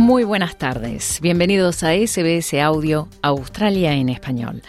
Muy buenas tardes, bienvenidos a SBS Audio Australia en español.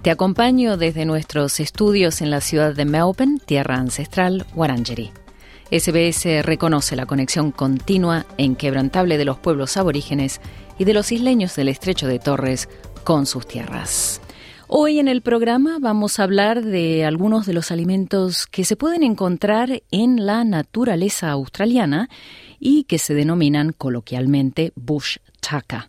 Te acompaño desde nuestros estudios en la ciudad de Melbourne, tierra ancestral, Wurundjeri. SBS reconoce la conexión continua e inquebrantable de los pueblos aborígenes y de los isleños del estrecho de Torres con sus tierras. Hoy en el programa vamos a hablar de algunos de los alimentos que se pueden encontrar en la naturaleza australiana y que se denominan coloquialmente bush chaka.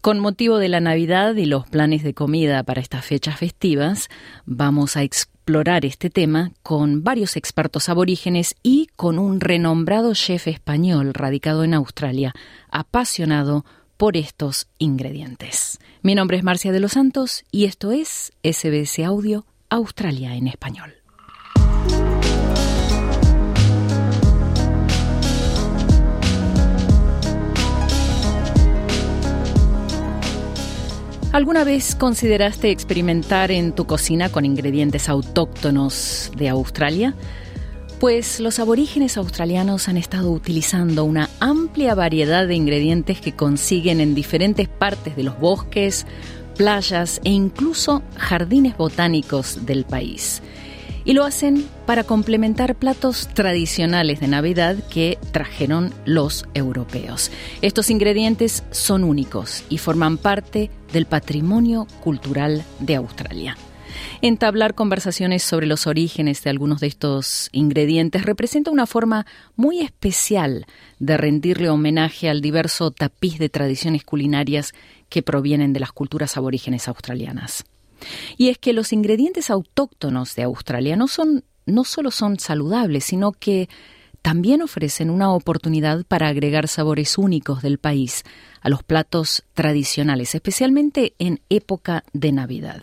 Con motivo de la Navidad y los planes de comida para estas fechas festivas, vamos a explorar este tema con varios expertos aborígenes y con un renombrado chef español radicado en Australia, apasionado por estos ingredientes. Mi nombre es Marcia de los Santos y esto es SBS Audio Australia en español. ¿Alguna vez consideraste experimentar en tu cocina con ingredientes autóctonos de Australia? Pues los aborígenes australianos han estado utilizando una amplia variedad de ingredientes que consiguen en diferentes partes de los bosques, playas e incluso jardines botánicos del país y lo hacen para complementar platos tradicionales de Navidad que trajeron los europeos. Estos ingredientes son únicos y forman parte del patrimonio cultural de Australia. Entablar conversaciones sobre los orígenes de algunos de estos ingredientes representa una forma muy especial de rendirle homenaje al diverso tapiz de tradiciones culinarias que provienen de las culturas aborígenes australianas. Y es que los ingredientes autóctonos de Australia no, son, no solo son saludables, sino que también ofrecen una oportunidad para agregar sabores únicos del país a los platos tradicionales, especialmente en época de Navidad.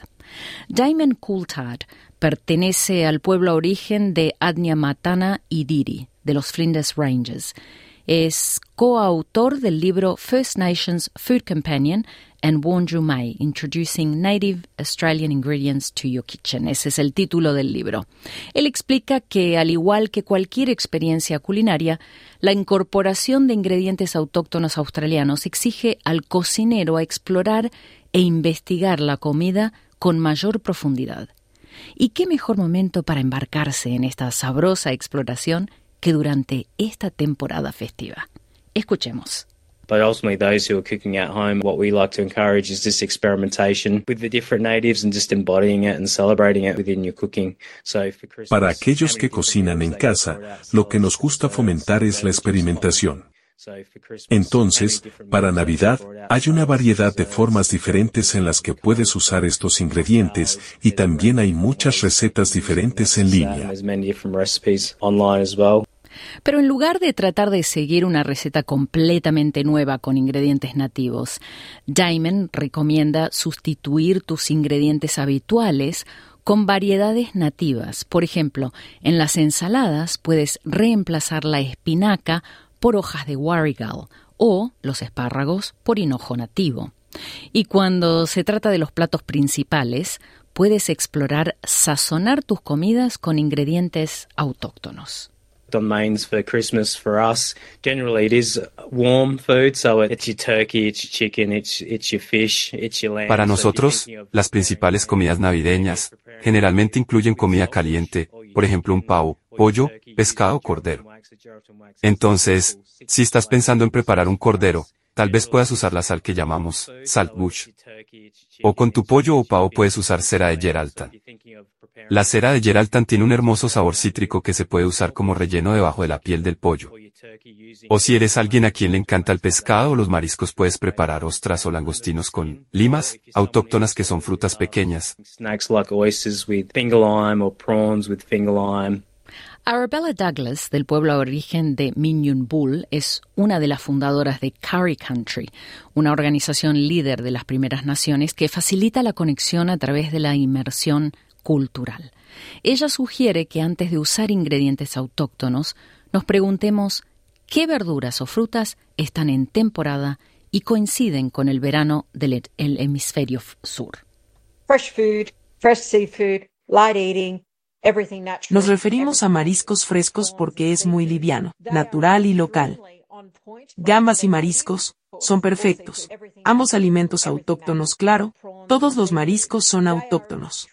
Diamond Coulthard pertenece al pueblo origen de Adnyamatana y Diri, de los Flinders Ranges. Es coautor del libro First Nations Food Companion and Wonju Mai, Introducing Native Australian Ingredients to Your Kitchen. Ese es el título del libro. Él explica que, al igual que cualquier experiencia culinaria, la incorporación de ingredientes autóctonos australianos exige al cocinero a explorar e investigar la comida con mayor profundidad. ¿Y qué mejor momento para embarcarse en esta sabrosa exploración que durante esta temporada festiva? Escuchemos. But ultimately, those who are cooking at home, what we like to encourage is this experimentation with the different natives and just embodying it and celebrating it within your cooking. So for Christmas, Para aquellos que cocinan en casa, lo que nos gusta fomentar es la experimentación. Entonces, para Navidad, hay una variedad de formas diferentes en las que puedes usar estos ingredientes y también hay muchas recetas diferentes en línea. Pero en lugar de tratar de seguir una receta completamente nueva con ingredientes nativos, Diamond recomienda sustituir tus ingredientes habituales con variedades nativas. Por ejemplo, en las ensaladas puedes reemplazar la espinaca por hojas de warrigal o los espárragos por hinojo nativo. Y cuando se trata de los platos principales, puedes explorar sazonar tus comidas con ingredientes autóctonos. On mains for Christmas for us, generally it is warm food, so it's your turkey, it's your chicken, it's, it's your fish, it's your lamb. Para nosotros, las principales comidas navideñas generalmente incluyen comida caliente, por ejemplo un pavo, pollo, pescado o cordero. Entonces, si estás pensando en preparar un cordero, tal vez puedas usar la sal que llamamos salt bush. O con tu pollo o pavo puedes usar cera de Geraltan. La cera de Geraltan tiene un hermoso sabor cítrico que se puede usar como relleno debajo de la piel del pollo. O si eres alguien a quien le encanta el pescado o los mariscos puedes preparar ostras o langostinos con limas, autóctonas que son frutas pequeñas. Arabella Douglas, del pueblo aborigen de Minyun Bull, es una de las fundadoras de Curry Country, una organización líder de las primeras naciones que facilita la conexión a través de la inmersión cultural. Ella sugiere que antes de usar ingredientes autóctonos, nos preguntemos qué verduras o frutas están en temporada y coinciden con el verano del hemisferio sur. Nos referimos a mariscos frescos porque es muy liviano, natural y local. Gambas y mariscos son perfectos. Ambos alimentos autóctonos, claro, todos los mariscos son autóctonos.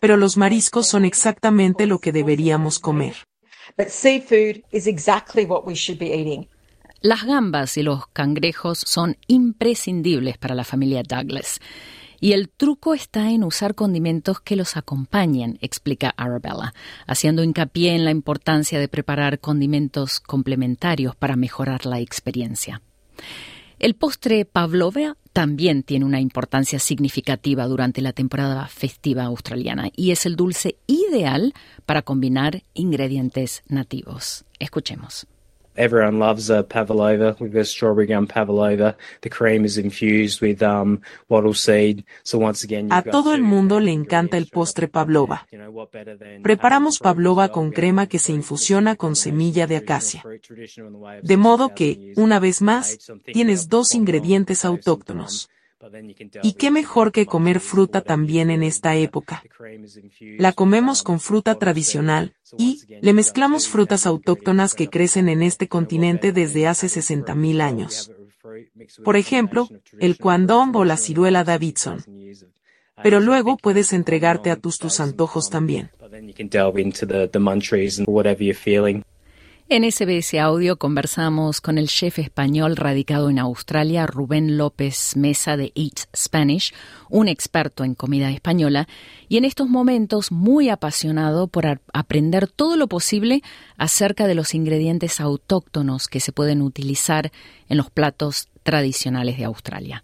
Pero los mariscos son exactamente lo que deberíamos comer. Las gambas y los cangrejos son imprescindibles para la familia Douglas. Y el truco está en usar condimentos que los acompañen, explica Arabella, haciendo hincapié en la importancia de preparar condimentos complementarios para mejorar la experiencia. El postre pavlova también tiene una importancia significativa durante la temporada festiva australiana y es el dulce ideal para combinar ingredientes nativos. Escuchemos. Everyone loves a pavlova. We've got strawberry gum pavlova. The cream is infused with um, wattle seed. So once again, a todo el mundo le encanta el postre pavlova. Preparamos pavlova con crema que se infusiona con semilla de acacia. De modo que, una vez más, tienes dos ingredientes autóctonos. Y qué mejor que comer fruta también en esta época. La comemos con fruta tradicional, y le mezclamos frutas autóctonas que crecen en este continente desde hace 60.000 años. Por ejemplo, el cuandón o la ciruela Davidson. Pero luego puedes entregarte a tus tus antojos también. En SBS Audio conversamos con el chef español radicado en Australia, Rubén López Mesa de Eat Spanish, un experto en comida española, y en estos momentos muy apasionado por aprender todo lo posible acerca de los ingredientes autóctonos que se pueden utilizar en los platos tradicionales de Australia.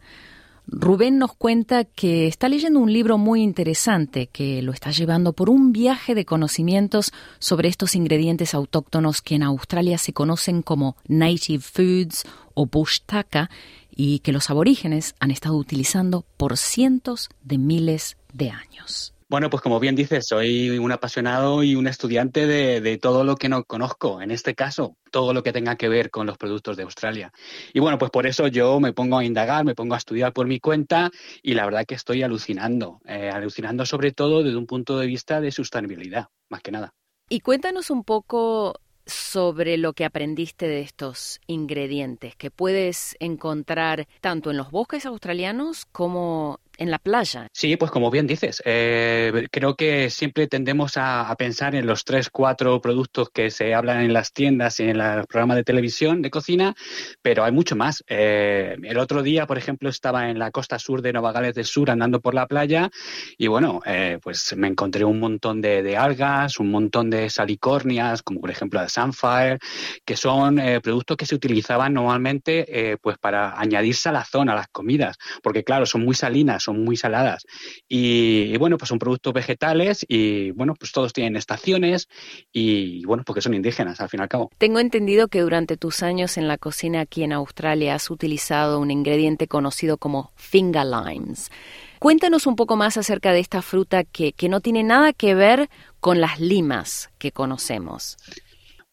Rubén nos cuenta que está leyendo un libro muy interesante que lo está llevando por un viaje de conocimientos sobre estos ingredientes autóctonos que en Australia se conocen como native foods o bush taka y que los aborígenes han estado utilizando por cientos de miles de años. Bueno, pues como bien dices, soy un apasionado y un estudiante de, todo lo que no conozco, en este caso, todo lo que tenga que ver con los productos de Australia. Y bueno, pues por eso yo me pongo a indagar, me pongo a estudiar por mi cuenta y la verdad que estoy alucinando, eh, alucinando sobre todo desde un punto de vista de sostenibilidad, más que nada. Y cuéntanos un poco sobre lo que aprendiste de estos ingredientes que puedes encontrar tanto en los bosques australianos como en la playa. Sí, pues como bien dices, eh, creo que siempre tendemos a, pensar en los tres, cuatro productos que se hablan en las tiendas y en los programas de televisión de cocina, pero hay mucho más. Eh, el otro día, por ejemplo, estaba en la costa sur de Nueva Gales del Sur andando por la playa y bueno, eh, pues me encontré un montón de, algas, un montón de salicornias, como por ejemplo la Sunfire, que son productos que se utilizaban normalmente pues para añadir salazón a las comidas, porque claro, son muy salinas son muy saladas. Y, bueno, pues son productos vegetales y bueno, pues todos tienen estaciones y bueno, porque son indígenas al fin y al cabo. Tengo entendido que durante tus años en la cocina aquí en Australia has utilizado un ingrediente conocido como finger limes. Cuéntanos un poco más acerca de esta fruta que, que no tiene nada que ver con las limas que conocemos.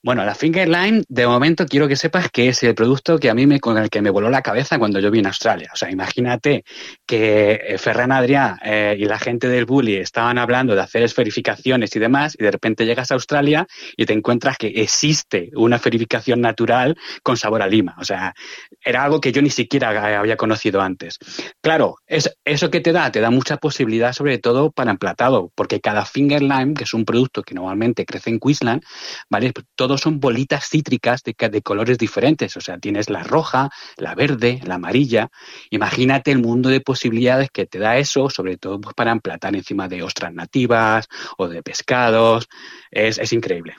Bueno, la Finger Line, de momento quiero que sepas que es el producto que a mí me, con el que me voló la cabeza cuando yo vine a Australia. O sea, imagínate que eh, Ferran Adrià eh, y la gente del Bully estaban hablando de hacer esferificaciones y demás, y de repente llegas a Australia y te encuentras que existe una esferificación natural con sabor a lima. O sea, era algo que yo ni siquiera había conocido antes. Claro, es, eso que te da, te da mucha posibilidad, sobre todo para emplatado, porque cada Finger Lime, que es un producto que normalmente crece en Queensland, ¿vale? Todo son bolitas cítricas de, colores diferentes. O sea, tienes la roja, la verde, la amarilla. Imagínate el mundo de posibilidades que te da eso, sobre todo pues, para emplatar encima de ostras nativas o de pescados. Es, increíble.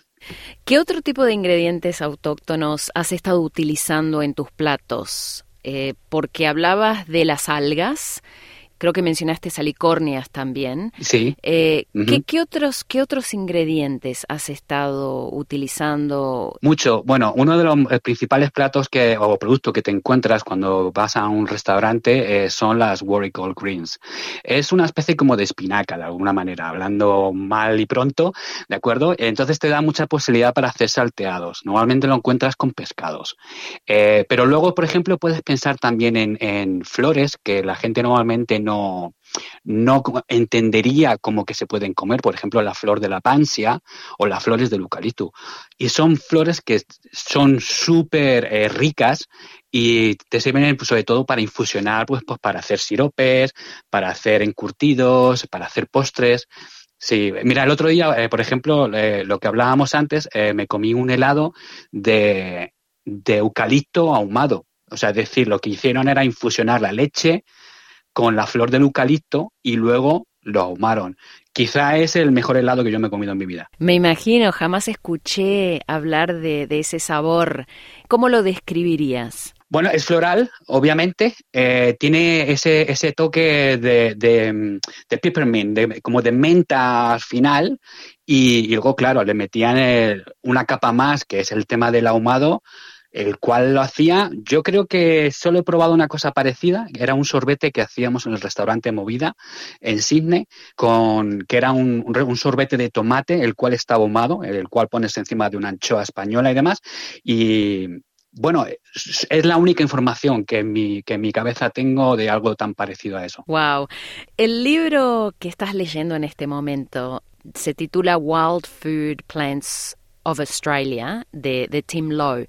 ¿Qué otro tipo de ingredientes autóctonos has estado utilizando en tus platos? Eh, porque hablabas de las algas. Creo que mencionaste salicornias también. Sí. Eh, ¿qué, otros, ¿Qué otros ingredientes has estado utilizando? Mucho. Bueno, uno de los eh, principales platos que, o productos que te encuentras cuando vas a un restaurante eh, son las Warrigal Greens. Es una especie como de espinaca, de alguna manera, hablando mal y pronto, ¿de acuerdo? Entonces te da mucha posibilidad para hacer salteados. Normalmente lo encuentras con pescados. pero luego, por ejemplo, puedes pensar también en, en flores que la gente normalmente no no, entendería cómo que se pueden comer, por ejemplo, la flor de la pansia o las flores del eucalipto. Y son flores que son súper eh, ricas y te sirven pues, sobre todo para infusionar, pues, pues para hacer siropes, para hacer encurtidos, para hacer postres. Sí, mira, el otro día, eh, por ejemplo, eh, lo que hablábamos antes, me comí un helado de, de eucalipto ahumado. O sea, es decir, lo que hicieron era infusionar la leche con la flor del eucalipto y luego lo ahumaron. Quizá es el mejor helado que yo me he comido en mi vida. Me imagino, jamás escuché hablar de, ese sabor. ¿Cómo lo describirías? Bueno, es floral, obviamente. Eh, tiene ese, ese toque de, de, de peppermint, como de menta final. Y, luego, claro, le metían una capa más, que es el tema del ahumado, el cual lo hacía. Yo creo que solo he probado una cosa parecida, era un sorbete que hacíamos en el restaurante Movida en Sydney, con, que era un, un sorbete de tomate, el cual está ahumado, el cual pones encima de una anchoa española y demás. Y bueno, es la única información que en, mi, que en mi cabeza tengo de algo tan parecido a eso. Wow. El libro que estás leyendo en este momento se titula Wild Food Plants of Australia de, de Tim Lowe.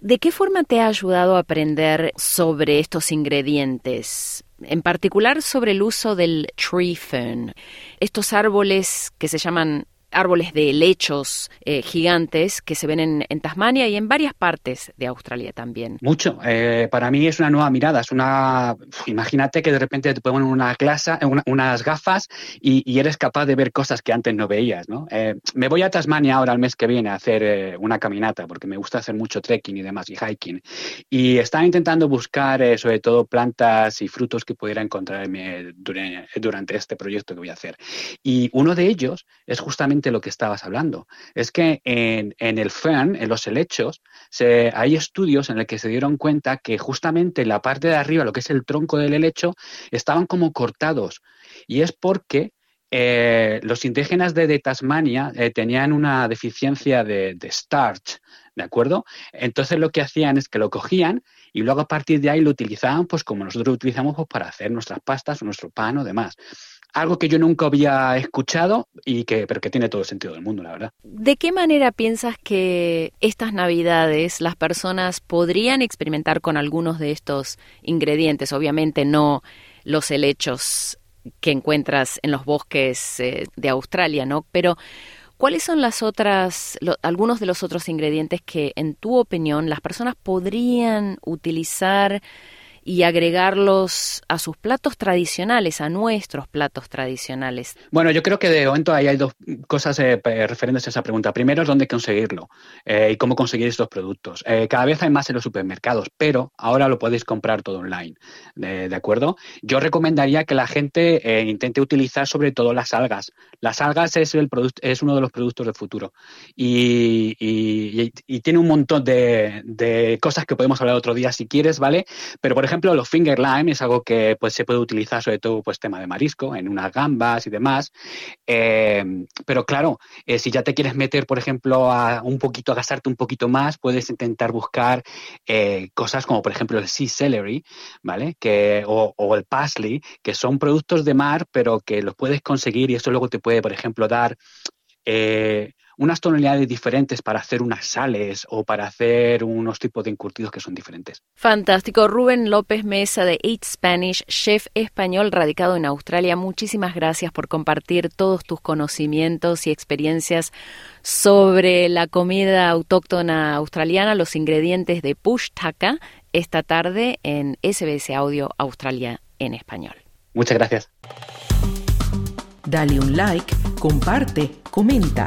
¿De qué forma te ha ayudado a aprender sobre estos ingredientes? En particular sobre el uso del tree fern, estos árboles que se llaman árboles de helechos eh, gigantes que se ven en, Tasmania y en varias partes de Australia también. Mucho. Eh, para mí es una nueva mirada. Es una. Imagínate que de repente te ponen una clase, unas gafas y, eres capaz de ver cosas que antes no veías. ¿no? Eh, me voy a Tasmania ahora el mes que viene a hacer una caminata porque me gusta hacer mucho trekking y demás y hiking. Y estaba intentando buscar sobre todo plantas y frutos que pudiera encontrarme durante este proyecto que voy a hacer. Y uno de ellos es justamente lo que estabas hablando. Es que en, el fern, en los helechos, hay estudios en los que se dieron cuenta que justamente la parte de arriba, lo que es el tronco del helecho, estaban como cortados. Y es porque eh, los indígenas de, Tasmania eh, tenían una deficiencia de, de, starch, ¿de acuerdo? Entonces lo que hacían es que lo cogían y luego a partir de ahí lo utilizaban pues como nosotros utilizamos pues, para hacer nuestras pastas nuestro pan o demás algo que yo nunca había escuchado y que, pero que tiene todo el sentido del mundo, la verdad. ¿De qué manera piensas que estas navidades las personas podrían experimentar con algunos de estos ingredientes? Obviamente no los helechos que encuentras en los bosques eh, de Australia, ¿no? Pero ¿cuáles son las otras, algunos de los otros ingredientes que, en tu opinión, las personas podrían utilizar y agregarlos a sus platos tradicionales, a nuestros platos tradicionales? Bueno, yo creo que de momento ahí hay dos cosas eh, referentes a esa pregunta. Primero es dónde conseguirlo eh, y cómo conseguir estos productos. Eh, cada vez hay más en los supermercados, pero ahora lo podéis comprar todo online. ¿De, acuerdo? Yo recomendaría que la gente intente utilizar sobre todo las algas. Las algas es, el es uno de los productos del futuro y, tiene un montón de, de cosas que podemos hablar otro día si quieres, ¿vale? Pero por ejemplo, ejemplo, los finger lime es algo que pues, se puede utilizar sobre todo pues tema de marisco, en unas gambas y demás. Eh, pero claro, eh, si ya te quieres meter, por ejemplo, a un poquito, a gastarte un poquito más, puedes intentar buscar eh, cosas como, por ejemplo, el sea celery, ¿vale? Que, o, o, el parsley, que son productos de mar, pero que los puedes conseguir y eso luego te puede, por ejemplo, dar unas tonalidades diferentes para hacer unas sales o para hacer unos tipos de encurtidos que son diferentes. Fantástico. Rubén López Mesa de Eat Spanish, chef español radicado en Australia. Muchísimas gracias por compartir todos tus conocimientos y experiencias sobre la comida autóctona australiana, los ingredientes de Push Taka, esta tarde en SBS Audio Australia en español. Muchas gracias. Dale un like, comparte, comenta.